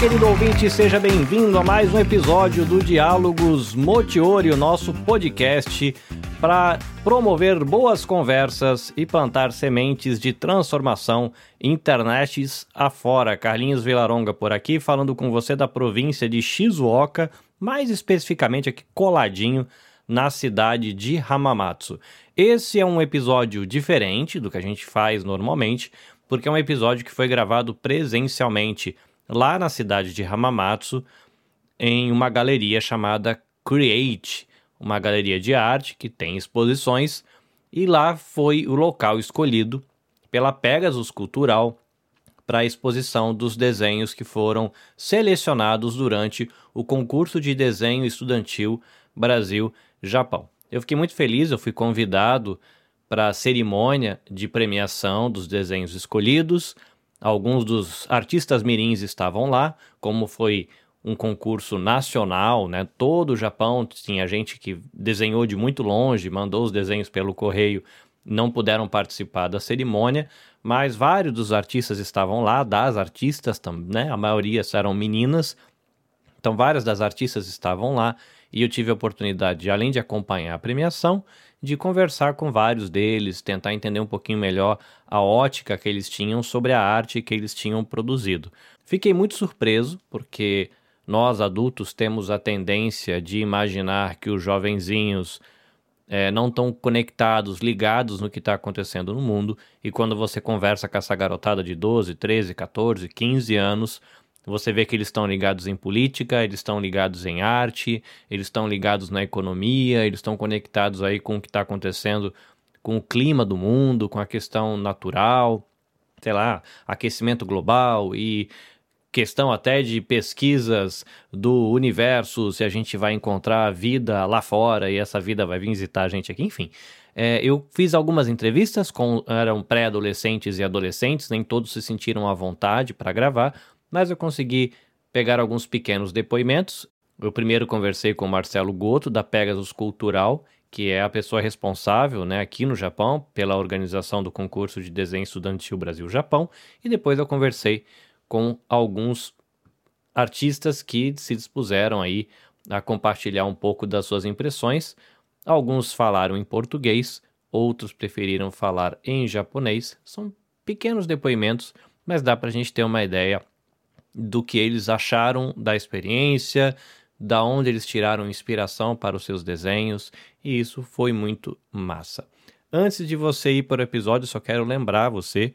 Querido ouvinte, seja bem-vindo a mais um episódio do Diálogos Motiori, o nosso podcast para promover boas conversas e plantar sementes de transformação internets afora. Carlinhos Vilaronga por aqui, falando com você da província de Shizuoka, mais especificamente aqui coladinho na cidade de Hamamatsu. Esse é um episódio diferente do que a gente faz normalmente, porque é um episódio que foi gravado presencialmente lá na cidade de Hamamatsu, em uma galeria chamada Create, uma galeria de arte que tem exposições, e lá foi o local escolhido pela Pegasus Cultural para a exposição dos desenhos que foram selecionados durante o concurso de desenho estudantil Brasil-Japão. Eu fiquei muito feliz, eu fui convidado para a cerimônia de premiação dos desenhos escolhidos. Alguns dos artistas mirins estavam lá, como foi um concurso nacional, né? Todo o Japão tinha gente que desenhou de muito longe, mandou os desenhos pelo correio, não puderam participar da cerimônia, mas vários dos artistas estavam lá, das artistas também, né? A maioria eram meninas, então várias das artistas estavam lá e eu tive a oportunidade, de, além de acompanhar a premiação, de conversar com vários deles, tentar entender um pouquinho melhor a ótica que eles tinham sobre a arte que eles tinham produzido. Fiquei muito surpreso, porque nós adultos temos a tendência de imaginar que os jovenzinhos é, não estão conectados, ligados no que está acontecendo no mundo, e quando você conversa com essa garotada de 12, 13, 14, 15 anos, você vê que eles estão ligados em política, eles estão ligados em arte, eles estão ligados na economia, eles estão conectados aí com o que está acontecendo com o clima do mundo, com a questão natural, sei lá, aquecimento global e questão até de pesquisas do universo, se a gente vai encontrar vida lá fora e essa vida vai visitar a gente aqui, enfim. É, eu fiz algumas entrevistas com eram pré-adolescentes e adolescentes, nem todos se sentiram à vontade para gravar, mas eu consegui pegar alguns pequenos depoimentos. Eu primeiro conversei com o Marcelo Goto, da Pegasus Cultural, que é a pessoa responsável né, aqui no Japão pela organização do concurso de desenho estudantil Brasil-Japão, e depois eu conversei com alguns artistas que se dispuseram aí a compartilhar um pouco das suas impressões. Alguns falaram em português, outros preferiram falar em japonês. São pequenos depoimentos, mas dá para a gente ter uma ideia do que eles acharam da experiência, da onde eles tiraram inspiração para os seus desenhos, e isso foi muito massa. Antes de você ir para o episódio, só quero lembrar você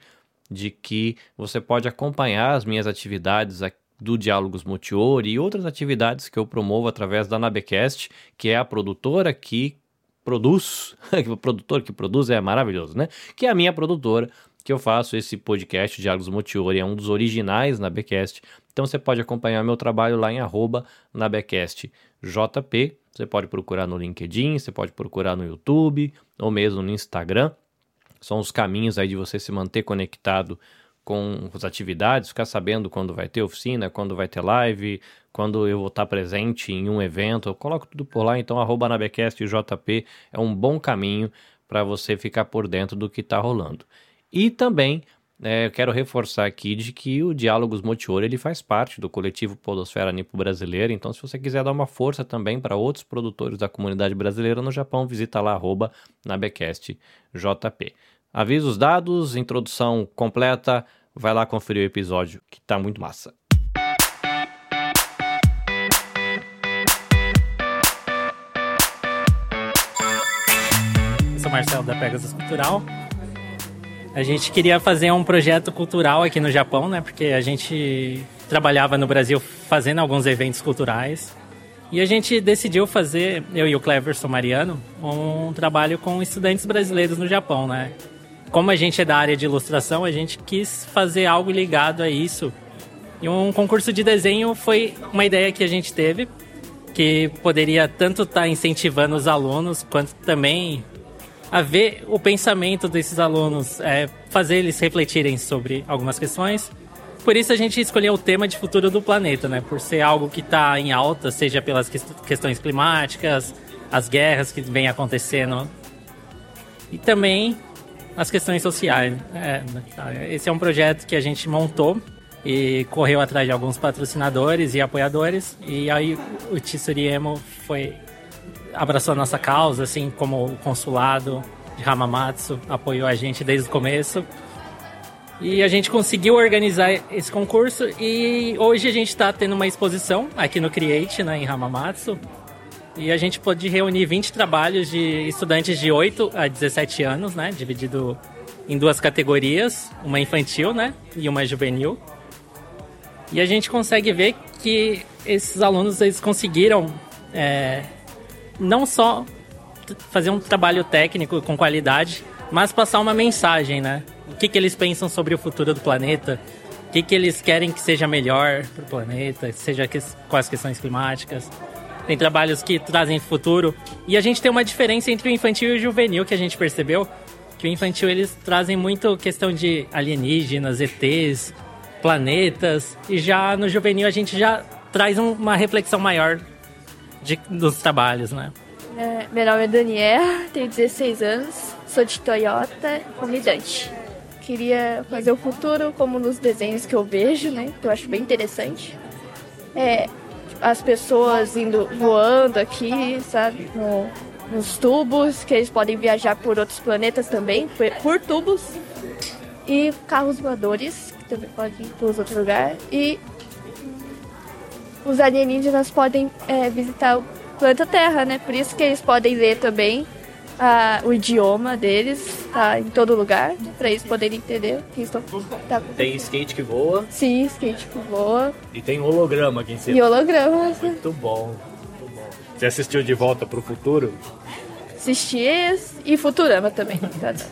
de que você pode acompanhar as minhas atividades do Diálogos Multiori e outras atividades que eu promovo através da Nabecast, que é a produtora que produz, o produtor que produz é maravilhoso, né? Que é a minha produtora que eu faço esse podcast, Diálogos Multiori, é um dos originais na Becast. Então você pode acompanhar meu trabalho lá em arroba na JP. Você pode procurar no LinkedIn, você pode procurar no YouTube ou mesmo no Instagram. São os caminhos aí de você se manter conectado com as atividades, ficar sabendo quando vai ter oficina, quando vai ter live, quando eu vou estar presente em um evento. Eu coloco tudo por lá, então arroba na JP é um bom caminho para você ficar por dentro do que está rolando. E também é, eu quero reforçar aqui de que o Diálogos Motiori ele faz parte do coletivo Podosfera Nipo Brasileira, então se você quiser dar uma força também para outros produtores da comunidade brasileira no Japão, visita lá arroba Nabecast JP. Avisos dados, introdução completa, vai lá conferir o episódio que tá muito massa. Eu sou Marcelo da Pegasus Cultural, a gente queria fazer um projeto cultural aqui no Japão, né? Porque a gente trabalhava no Brasil fazendo alguns eventos culturais. E a gente decidiu fazer, eu e o Cleverson Mariano, um trabalho com estudantes brasileiros no Japão, né? Como a gente é da área de ilustração, a gente quis fazer algo ligado a isso. E um concurso de desenho foi uma ideia que a gente teve, que poderia tanto estar tá incentivando os alunos, quanto também a ver o pensamento desses alunos, é, fazer eles refletirem sobre algumas questões. Por isso a gente escolheu o tema de futuro do planeta, né? Por ser algo que está em alta, seja pelas questões climáticas, as guerras que vêm acontecendo e também as questões sociais. É, esse é um projeto que a gente montou e correu atrás de alguns patrocinadores e apoiadores. E aí o Tsuriemo foi abraçou a nossa causa, assim como o consulado de Hamamatsu apoiou a gente desde o começo. E a gente conseguiu organizar esse concurso e hoje a gente está tendo uma exposição aqui no Create, né, em Hamamatsu. E a gente pôde reunir 20 trabalhos de estudantes de 8 a 17 anos, né, dividido em duas categorias, uma infantil, né, e uma juvenil. E a gente consegue ver que esses alunos eles conseguiram é, não só fazer um trabalho técnico com qualidade, mas passar uma mensagem, né? O que, que eles pensam sobre o futuro do planeta, o que, que eles querem que seja melhor para o planeta, seja que, com as questões climáticas. Tem trabalhos que trazem futuro. E a gente tem uma diferença entre o infantil e o juvenil que a gente percebeu. Que o infantil eles trazem muito questão de alienígenas, ETs, planetas. E já no juvenil a gente já traz um, uma reflexão maior de, dos trabalhos, né? É, meu nome é Daniela, tenho 16 anos, sou de Toyota, comidante. Queria fazer o futuro como nos desenhos que eu vejo, né? Que eu acho bem interessante. É, as pessoas indo voando aqui, sabe? No, nos tubos, que eles podem viajar por outros planetas também, por, por tubos. E carros voadores, que também podem ir para os outros lugares. E os alienígenas podem é, visitar o planeta Terra, né? Por isso que eles podem ler também ah, o idioma deles, tá em todo lugar, para eles poderem entender o que estão. Tá. Tem skate que voa. Sim, skate que voa. E tem holograma aqui em cima. E holograma. Muito bom, muito bom. Você assistiu De Volta pro Futuro? Assisti esse e Futurama também.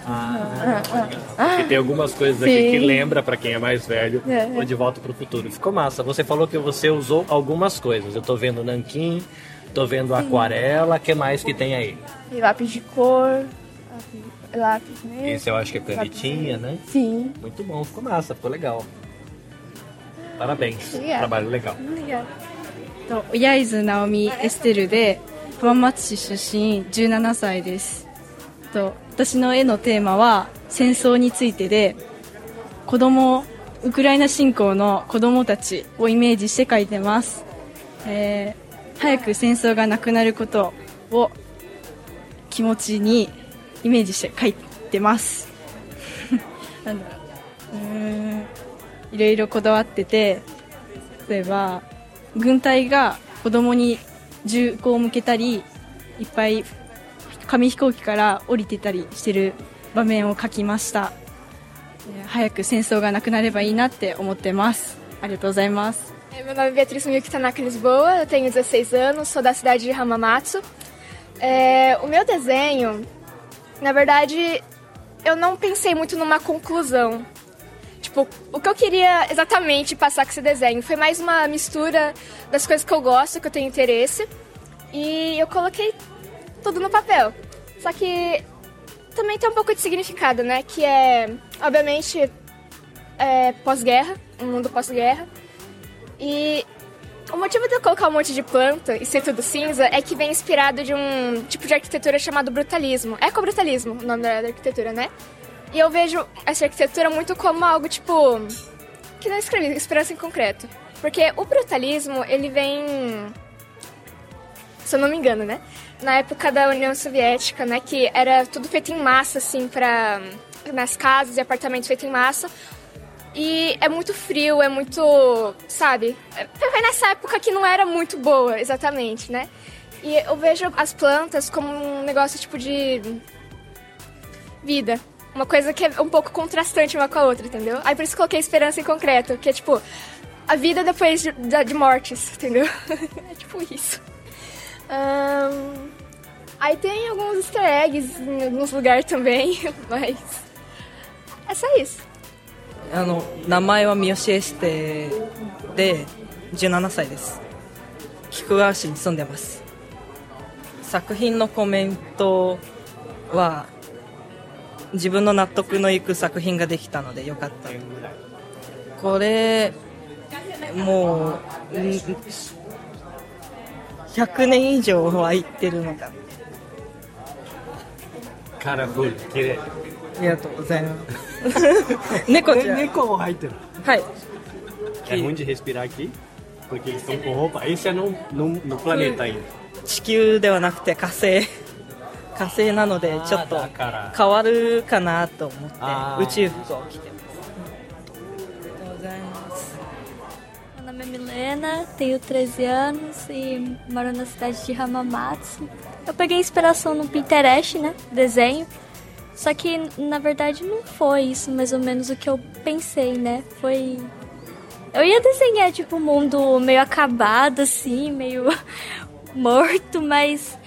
Ah, ah, ah, Porque tem algumas coisas aqui Sim. que lembra pra quem é mais velho É, o é. De Volta pro Futuro. Ficou massa. Você falou que você usou algumas coisas. Eu tô vendo nanquim, tô vendo aquarela. O que mais que tem aí? E lápis de cor, lápis, lápis mesmo. Esse eu acho que é canetinha, né? Sim. Muito bom, ficou massa, ficou legal. Parabéns, Obrigada. trabalho legal. Obrigada. と親伊豆直美エステルで 浜松市出身17歳です。と私の絵のテーマは戦争についてで子供ウクライナ侵攻の子供たちをイメージして描いてます、えー早く戦争がなくなることを気持ちにイメージして描いてます。なんだろう。うん。いろいろこだわってて例えば軍隊が子供に銃口を向けたりいっぱい紙飛行機から降りてたりしてる場面を描きましたえー早く戦争がなくなればいいなって思ってますありがとうございます É, Meu nome é Beatriz Miyuki Tanaka Lisboa, eu tenho 16 anos, sou da cidade de Hamamatsu. É, o meu desenho, na verdade, eu não pensei muito numa conclusão. Tipo, o que eu queria exatamente passar com esse desenho foi mais uma mistura das coisas que eu gosto, que eu tenho interesse, e eu coloquei tudo no papel. Só que também tem um pouco de significado, né? Que é, obviamente, é, pós-guerra, um mundo pós-guerra. E o motivo de eu colocar um monte de planta e ser tudo cinza é que vem inspirado de um tipo de arquitetura chamado brutalismo. Ecobrutalismo, o nome da arquitetura, né? E eu vejo essa arquitetura muito como algo tipo. que não escrevi, esperança em concreto. Porque o brutalismo, ele vem. Se eu não me engano, né? Na época da União Soviética, né? Que era tudo feito em massa, assim, pra. nas casas e apartamentos feitos em massa. E é muito frio, é muito. Sabe? É- Foi nessa época que não era muito boa, exatamente, né? E eu vejo as plantas como um negócio tipo de. vida. Uma coisa que é um pouco contrastante uma com a outra, entendeu? Aí por isso coloquei esperança em concreto, que é tipo. a vida depois de, da- de mortes, entendeu? é tipo isso. Ahn, aí tem alguns easter eggs em alguns lugares também, mas. É só isso. あの名前は三好エステで17歳です菊川市に住んでます作品のコメントは 自分の納得のいく作品ができたのでよかったこれもううん100年以上は行ってるのか Cara, que ありがとうございます猫ちゃん猫も入ってる。はい É ruim de respirar aqui? Porque eles estão com roupa. Esse é no, no, no planeta ainda. 地球ではなくて火星火星なのでちょっとだから変わるかなと思ってあー宇宙服を着てます、ありがとうございます Meu nome é Milena, tenho 13 anos e moro na cidade de Hamamatsu. Eu peguei inspiração no Pinterest, né? Desenho. Só que na verdade não foi isso mais ou menos o que eu pensei, né? Foi. Eu ia desenhar tipo um mundo meio acabado, assim, meio morto, mas.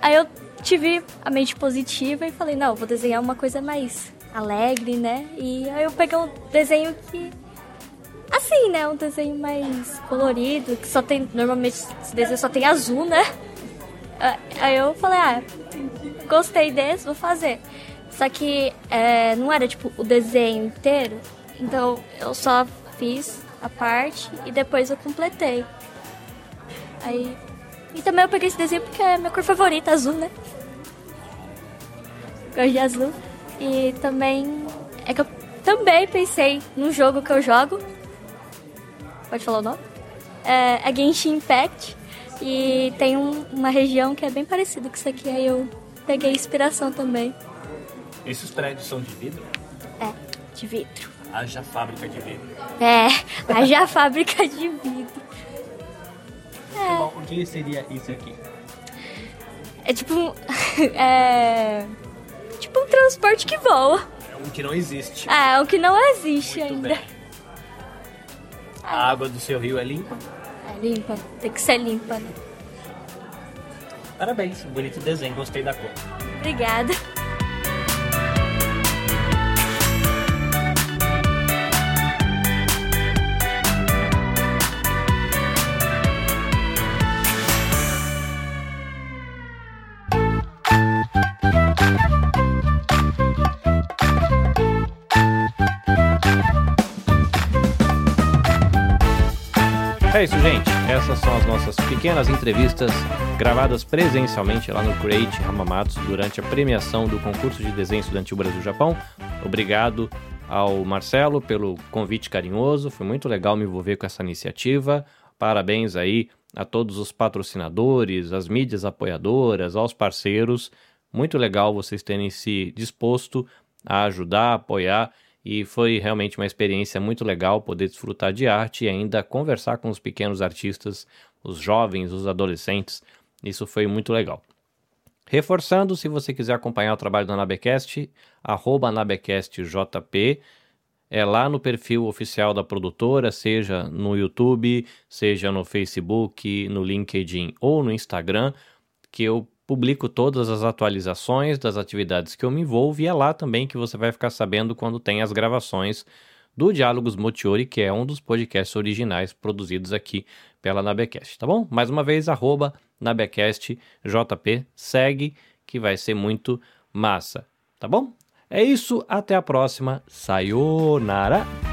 Aí eu tive a mente positiva e falei, não, vou desenhar uma coisa mais alegre, né? E aí eu peguei um desenho que Assim, né? Um desenho mais colorido, que só tem. Normalmente esse desenho só tem azul, né? Ah, Aí eu falei, ah, gostei desse, vou fazer. Só que é, não era tipo o desenho inteiro. Então eu só fiz a parte e depois eu completei. Aí. E também eu peguei esse desenho porque é a minha cor favorita, azul, né? Gosto de azul. E também. É que eu também pensei num jogo que eu jogo, Pode falar o nome? É, é Genshin Impact. E tem um- uma região que é bem parecida com isso aqui. Aí eu peguei inspiração também. Esses prédios são de vidro? É, de vidro. Haja fábrica de vidro. É, haja a fábrica de vidro. Bom, o que seria isso aqui? É tipo. É. Um transporte que voa. É um que não existe. Ah, é o que não existe Muito ainda. bem. A água do seu rio é limpa? É limpa, tem que ser limpa, né? Parabéns, bonito desenho, gostei da cor. Obrigada. É isso, gente. Essas são as nossas pequenas entrevistas gravadas presencialmente lá no Create Hamamatsu durante a premiação do concurso de desenho estudantil Brasil-Japão. Obrigado ao Marcelo pelo convite carinhoso. Foi muito legal me envolver com essa iniciativa. Parabéns aí a todos os patrocinadores, as mídias apoiadoras, aos parceiros. Muito legal vocês terem se disposto a ajudar, apoiar e foi realmente uma experiência muito legal poder desfrutar de arte e ainda conversar com os pequenos artistas, os jovens, os adolescentes. Isso foi muito legal. Reforçando, se você quiser acompanhar o trabalho da Nabecast, arroba NabecastJP, é lá no perfil oficial da produtora, seja no YouTube, seja no Facebook, no LinkedIn ou no Instagram, que eu publico todas as atualizações das atividades que eu me envolvo e é lá também que você vai ficar sabendo quando tem as gravações do Diálogos Motiori, que é um dos podcasts originais produzidos aqui pela Nabecast, tá bom? Mais uma vez, arroba NabecastJP, segue que vai ser muito massa, tá bom? É isso, até a próxima, sayonara!